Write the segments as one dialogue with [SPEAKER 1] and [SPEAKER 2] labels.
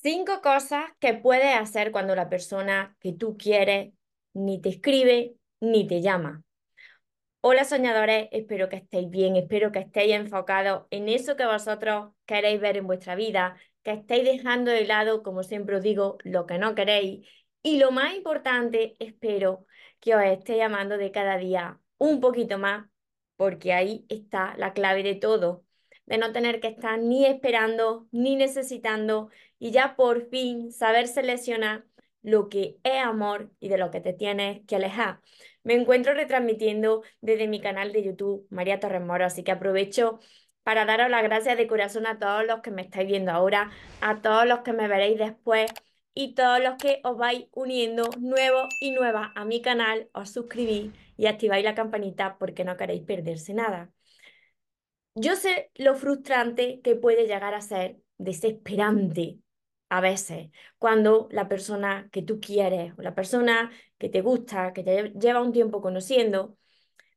[SPEAKER 1] Cinco cosas que puedes hacer cuando la persona que tú quieres ni te escribe ni te llama. Hola soñadores, espero que estéis bien, espero que estéis enfocados en eso que vosotros queréis ver en vuestra vida, que estéis dejando de lado, como siempre os digo, lo que no queréis. Y lo más importante, espero que os esté llamando de cada día un poquito más, porque ahí está la clave de todo de no tener que estar ni esperando ni necesitando y ya por fin saber seleccionar lo que es amor y de lo que te tienes que alejar. Me encuentro retransmitiendo desde mi canal de YouTube, María Torres Moro, así que aprovecho para daros las gracias de corazón a todos los que me estáis viendo ahora, a todos los que me veréis después y todos los que os vais uniendo nuevos y nuevas a mi canal, os suscribís y activáis la campanita porque no queréis perderse nada. Yo sé lo frustrante que puede llegar a ser desesperante a veces cuando la persona que tú quieres o la persona que te gusta, que te lleva un tiempo conociendo,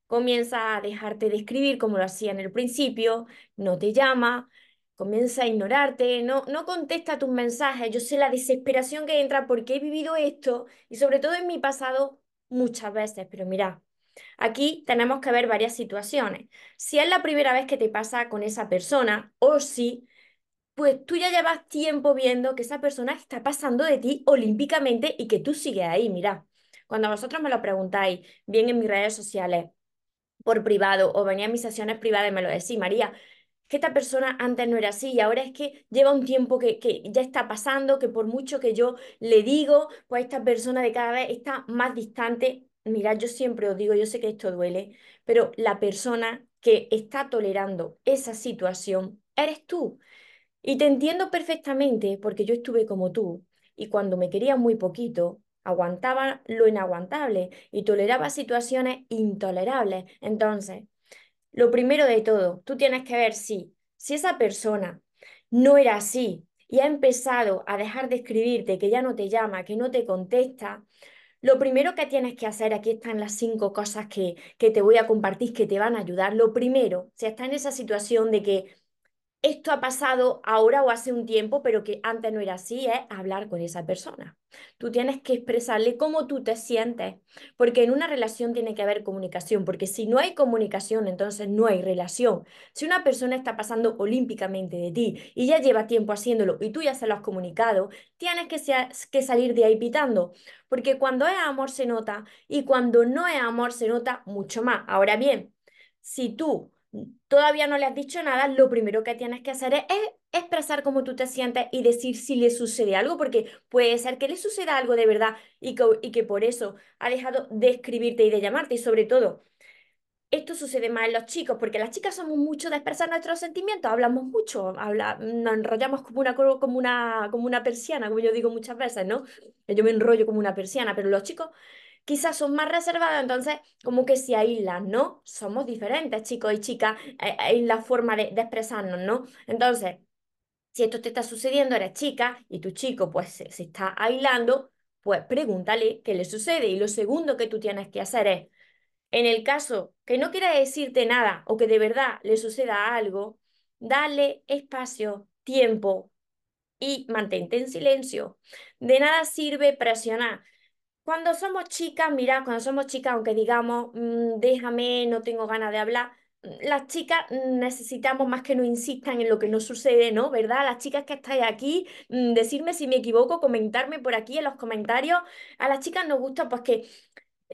[SPEAKER 1] comienza a dejarte de escribir como lo hacía en el principio, no te llama, comienza a ignorarte, no, no contesta tus mensajes. Yo sé la desesperación que entra porque he vivido esto y sobre todo en mi pasado muchas veces, pero mira, Aquí tenemos que ver varias situaciones. Si es la primera vez que te pasa con esa persona o si, pues tú ya llevas tiempo viendo que esa persona está pasando de ti olímpicamente y que tú sigues ahí. Mira, cuando vosotros me lo preguntáis, bien en mis redes sociales, por privado o venía a mis sesiones privadas y me lo decís, María, que esta persona antes no era así y ahora es que lleva un tiempo que, que, ya está pasando, que por mucho que yo le digo, pues esta persona de cada vez está más distante. Mira, yo siempre os digo, yo sé que esto duele, pero la persona que está tolerando esa situación eres tú. Y te entiendo perfectamente porque yo estuve como tú y cuando me quería muy poquito, aguantaba lo inaguantable y toleraba situaciones intolerables. Entonces, lo primero de todo, tú tienes que ver si, si esa persona no era así y ha empezado a dejar de escribirte, que ya no te llama, que no te contesta, lo primero que tienes que hacer, aquí están las cinco cosas que, que te voy a compartir que te van a ayudar. Lo primero, si estás en esa situación de que esto ha pasado ahora o hace un tiempo, pero que antes no era así, es hablar con esa persona. Tú tienes que expresarle cómo tú te sientes, porque en una relación tiene que haber comunicación, porque si no hay comunicación, entonces no hay relación. Si una persona está pasando olímpicamente de ti y ya lleva tiempo haciéndolo y tú ya se lo has comunicado, tienes que, que salir de ahí pitando, porque cuando es amor se nota y cuando no es amor se nota mucho más. Ahora bien, si tú todavía no le has dicho nada, lo primero que tienes que hacer es, expresar cómo tú te sientes y decir si le sucede algo, porque puede ser que le suceda algo de verdad y que, y que por eso ha dejado de escribirte y de llamarte. Y sobre todo, esto sucede más en los chicos, porque las chicas somos mucho de expresar nuestros sentimientos, hablamos mucho, habla, nos enrollamos como una, como, una, como una persiana, como yo digo muchas veces, ¿no? Yo me enrollo como una persiana, pero los chicos quizás son más reservadas, entonces como que se aíslan, ¿no? Somos diferentes, chicos y chicas, eh, en la forma de, expresarnos, ¿no? Entonces, si esto te está sucediendo, eres chica y tu chico pues se, está aislando, pues pregúntale qué le sucede. Y lo segundo que tú tienes que hacer es, en el caso que no quiera decirte nada o que de verdad le suceda algo, dale espacio, tiempo y mantente en silencio. De nada sirve presionar. Cuando somos chicas, mira, cuando somos chicas, aunque digamos, mm, déjame, no tengo ganas de hablar, mm, las chicas necesitamos más que no insistan en lo que nos sucede, ¿no? ¿Verdad? Las chicas que estáis aquí, mm, decirme si me equivoco, comentarme por aquí en los comentarios. A las chicas nos gusta pues que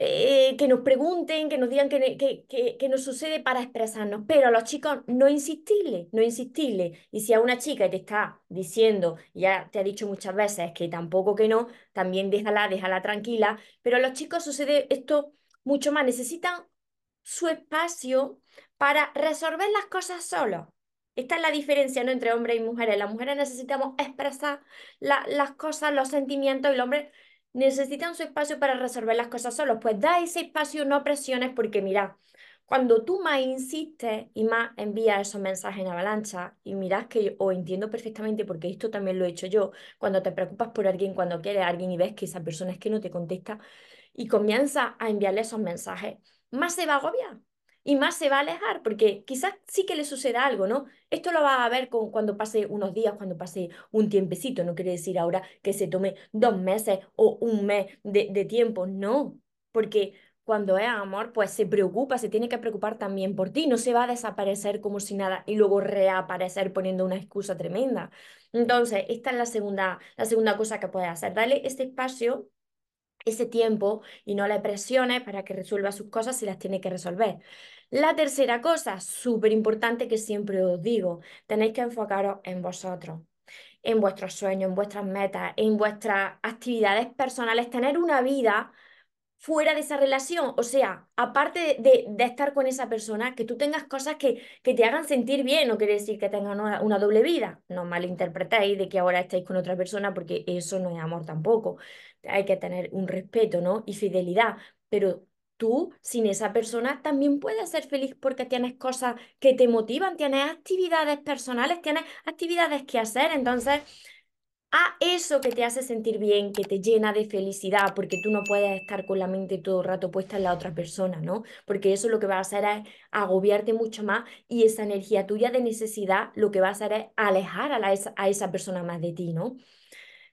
[SPEAKER 1] eh, que nos pregunten, que nos digan qué que, que, nos sucede para expresarnos, pero a los chicos no insistirle, no insistirle. Y si a una chica te está diciendo, ya te ha dicho muchas veces que tampoco que no, también déjala, déjala tranquila, pero a los chicos sucede esto mucho más, necesitan su espacio para resolver las cosas solos. Esta es la diferencia ¿no? entre hombres y mujeres. Las mujeres necesitamos expresar las cosas, los sentimientos, y el hombre necesitan su espacio para resolver las cosas solos. Pues da ese espacio, no presiones, porque mira, cuando tú más insistes y más envías esos mensajes en avalancha, y miras que o entiendo perfectamente, porque esto también lo he hecho yo, cuando te preocupas por alguien, cuando quieres a alguien y ves que esa persona es que no te contesta, y comienza a enviarle esos mensajes, más se va a agobiar. Y más se va a alejar, porque quizás sí que le suceda algo, ¿no? Esto lo va a ver con, cuando pase unos días, cuando pase un tiempecito, no quiere decir ahora que se tome dos meses o un mes de, de tiempo, no, porque cuando es amor, pues se preocupa, se tiene que preocupar también por ti, no se va a desaparecer como si nada y luego reaparecer poniendo una excusa tremenda. Entonces, esta es la segunda, la segunda cosa que puedes hacer, dale este espacio ese tiempo y no le presiones para que resuelva sus cosas si las tiene que resolver. La tercera cosa, súper importante que siempre os digo, tenéis que enfocaros en vosotros, en vuestros sueños, en vuestras metas, en vuestras actividades personales, tener una vida fuera de esa relación. O sea, aparte de, de, estar con esa persona, que tú tengas cosas que, que te hagan sentir bien, no quiere decir que tengas una, una, doble vida. No malinterpretéis de que ahora estáis con otra persona, porque eso no es amor tampoco. Hay que tener un respeto, ¿no? Y fidelidad. Pero tú, sin esa persona, también puedes ser feliz porque tienes cosas que te motivan, tienes actividades personales, tienes actividades que hacer. Entonces a eso que te hace sentir bien, que te llena de felicidad, porque tú no puedes estar con la mente todo el rato puesta en la otra persona, ¿no? Porque eso lo que va a hacer es agobiarte mucho más y esa energía tuya de necesidad lo que va a hacer es alejar a, la, a esa persona más de ti, ¿no?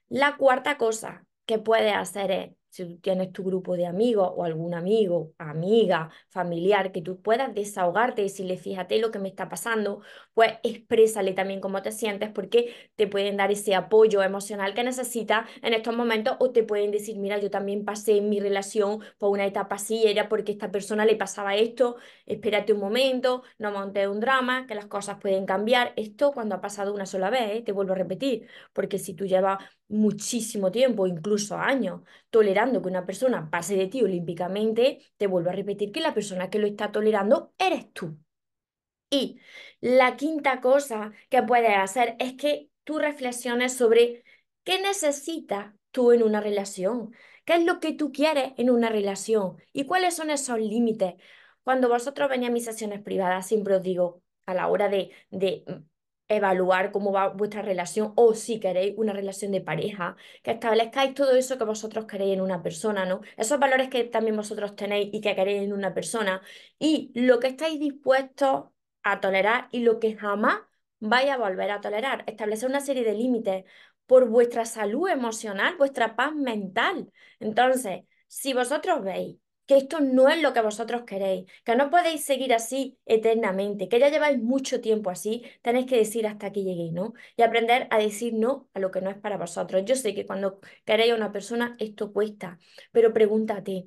[SPEAKER 1] La cuarta cosa que puedes hacer es si tú tienes tu grupo de amigos o algún amigo, amiga, familiar, que tú puedas desahogarte y decirle, fíjate lo que me está pasando, pues exprésale también cómo te sientes porque te pueden dar ese apoyo emocional que necesitas en estos momentos o te pueden decir, mira, yo también pasé en mi relación por una etapa así, era porque a esta persona le pasaba esto, espérate un momento, no montes un drama, que las cosas pueden cambiar. Esto cuando ha pasado una sola vez, ¿eh? te vuelvo a repetir, porque si tú llevas muchísimo tiempo, incluso años, tolerando que una persona pase de ti olímpicamente, te vuelvo a repetir que la persona que lo está tolerando eres tú. Y la quinta cosa que puedes hacer es que tú reflexiones sobre qué necesitas tú en una relación, qué es lo que tú quieres en una relación y cuáles son esos límites. Cuando vosotros venís a mis sesiones privadas, siempre os digo, a la hora de, de evaluar cómo va vuestra relación o si queréis una relación de pareja, que establezcáis todo eso que vosotros queréis en una persona, ¿no? Esos valores que también vosotros tenéis y que queréis en una persona y lo que estáis dispuestos a tolerar y lo que jamás vais a volver a tolerar. Establecer una serie de límites por vuestra salud emocional, vuestra paz mental. Entonces, si vosotros veis que esto no es lo que vosotros queréis, que no podéis seguir así eternamente, que ya lleváis mucho tiempo así, tenéis que decir hasta aquí llegué, ¿no? Y aprender a decir no a lo que no es para vosotros. Yo sé que cuando queréis a una persona esto cuesta, pero pregúntate,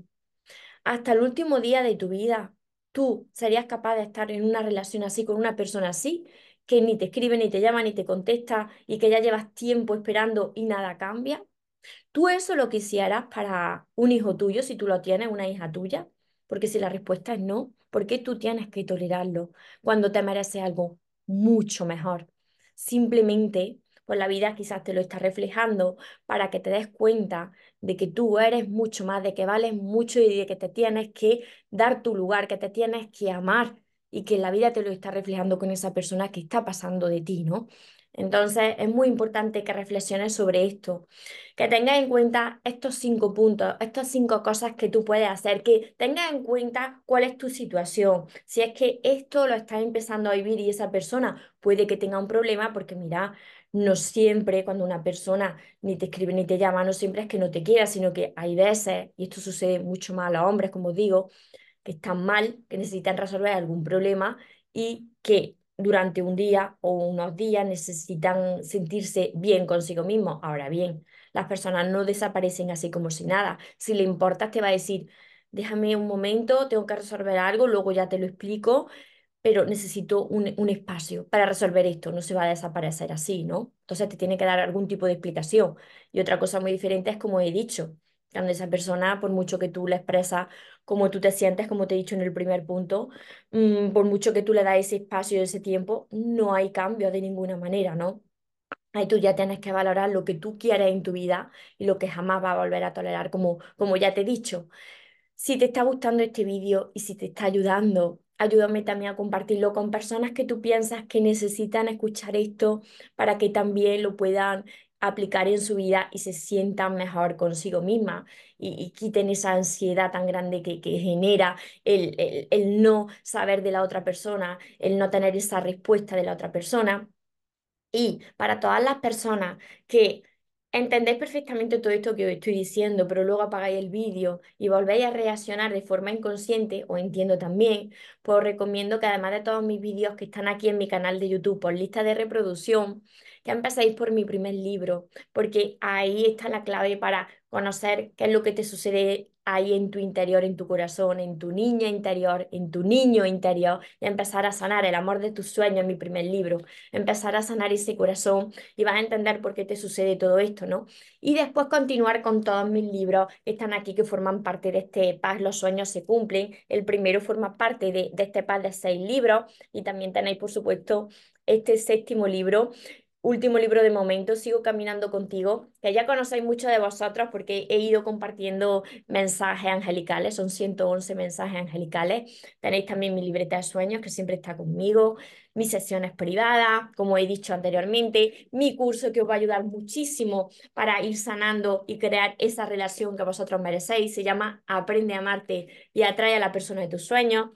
[SPEAKER 1] hasta el último día de tu vida, ¿tú serías capaz de estar en una relación así con una persona así? que ni te escribe, ni te llama, ni te contesta y que ya llevas tiempo esperando y nada cambia? ¿Tú eso lo quisieras para un hijo tuyo, si tú lo tienes, una hija tuya? Porque si la respuesta es no, ¿por qué tú tienes que tolerarlo cuando te mereces algo mucho mejor? Simplemente, pues la vida quizás te lo está reflejando para que te des cuenta de que tú eres mucho más, de que vales mucho y de que te tienes que dar tu lugar, que te tienes que amar y que la vida te lo está reflejando con esa persona que está pasando de ti, ¿no? Entonces es muy importante que reflexiones sobre esto, que tengas en cuenta estos cinco puntos, estas cinco cosas que tú puedes hacer, que tengas en cuenta cuál es tu situación. Si es que esto lo estás empezando a vivir y esa persona puede que tenga un problema, porque mira, no siempre cuando una persona ni te escribe ni te llama, no siempre es que no te quiera, sino que hay veces, y esto sucede mucho más a los hombres, como digo, que están mal, que necesitan resolver algún problema y que durante un día o unos días necesitan sentirse bien consigo mismo. Ahora bien, las personas no desaparecen así como si nada. Si le importas, te va a decir, déjame un momento, tengo que resolver algo, luego ya te lo explico, pero necesito un, un espacio para resolver esto, no se va a desaparecer así, ¿no? Entonces te tiene que dar algún tipo de explicación. Y otra cosa muy diferente es como he dicho, cuando esa persona, por mucho que tú le expresas cómo tú te sientes, como te he dicho en el primer punto, mm, por mucho que tú le das ese espacio, ese tiempo, no hay cambio de ninguna manera, ¿no? Ahí tú ya tienes que valorar lo que tú quieres en tu vida y lo que jamás va a volver a tolerar, como, como ya te he dicho. Si te está gustando este vídeo y si te está ayudando, ayúdame también a compartirlo con personas que tú piensas que necesitan escuchar esto para que también lo puedan aplicar en su vida y se sientan mejor consigo misma y, quiten esa ansiedad tan grande que, genera el, el no saber de la otra persona, el no tener esa respuesta de la otra persona. Y para todas las personas que entendéis perfectamente todo esto que os estoy diciendo, pero luego apagáis el vídeo y volvéis a reaccionar de forma inconsciente, o entiendo también, pues os recomiendo que además de todos mis vídeos que están aquí en mi canal de YouTube por lista de reproducción, que empecéis por mi primer libro, porque ahí está la clave para conocer qué es lo que te sucede ahí en tu interior, en tu corazón, en tu niña interior, en tu niño interior, y empezar a sanar el amor de tus sueños mi primer libro, empezar a sanar ese corazón y vas a entender por qué te sucede todo esto, ¿no? Y después continuar con todos mis libros que están aquí, que forman parte de este paz, los sueños se cumplen. El primero forma parte de, de este paz de seis libros y también tenéis, por supuesto, este séptimo libro último libro de momento, Sigo caminando contigo, que ya conocéis mucho de vosotros porque he ido compartiendo mensajes angelicales, son 111 mensajes angelicales. Tenéis también mi libreta de sueños que siempre está conmigo, mis sesiones privadas, como he dicho anteriormente, mi curso que os va a ayudar muchísimo para ir sanando y crear esa relación que vosotros merecéis, se llama Aprende a amarte y atrae a la persona de tus sueños.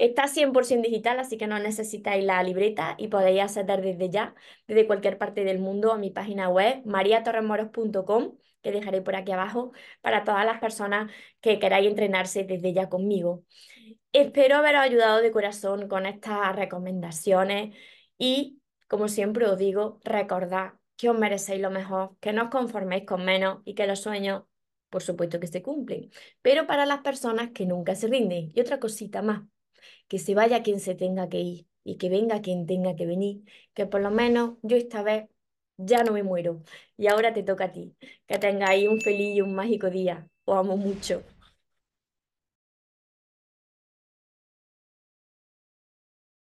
[SPEAKER 1] Está 100% digital, así que no necesitáis la libreta y podéis acceder desde ya, desde cualquier parte del mundo, a mi página web, mariatorremoros.com, que dejaré por aquí abajo, para todas las personas que queráis entrenarse desde ya conmigo. Espero haberos ayudado de corazón con estas recomendaciones y, como siempre os digo, recordad que os merecéis lo mejor, que no os conforméis con menos y que los sueños, por supuesto que se cumplen, pero para las personas que nunca se rinden. Y otra cosita más que se vaya quien se tenga que ir y que venga quien tenga que venir, que por lo menos yo esta vez ya no me muero y ahora te toca a ti. Que tengáis un feliz y un mágico día. Os amo mucho.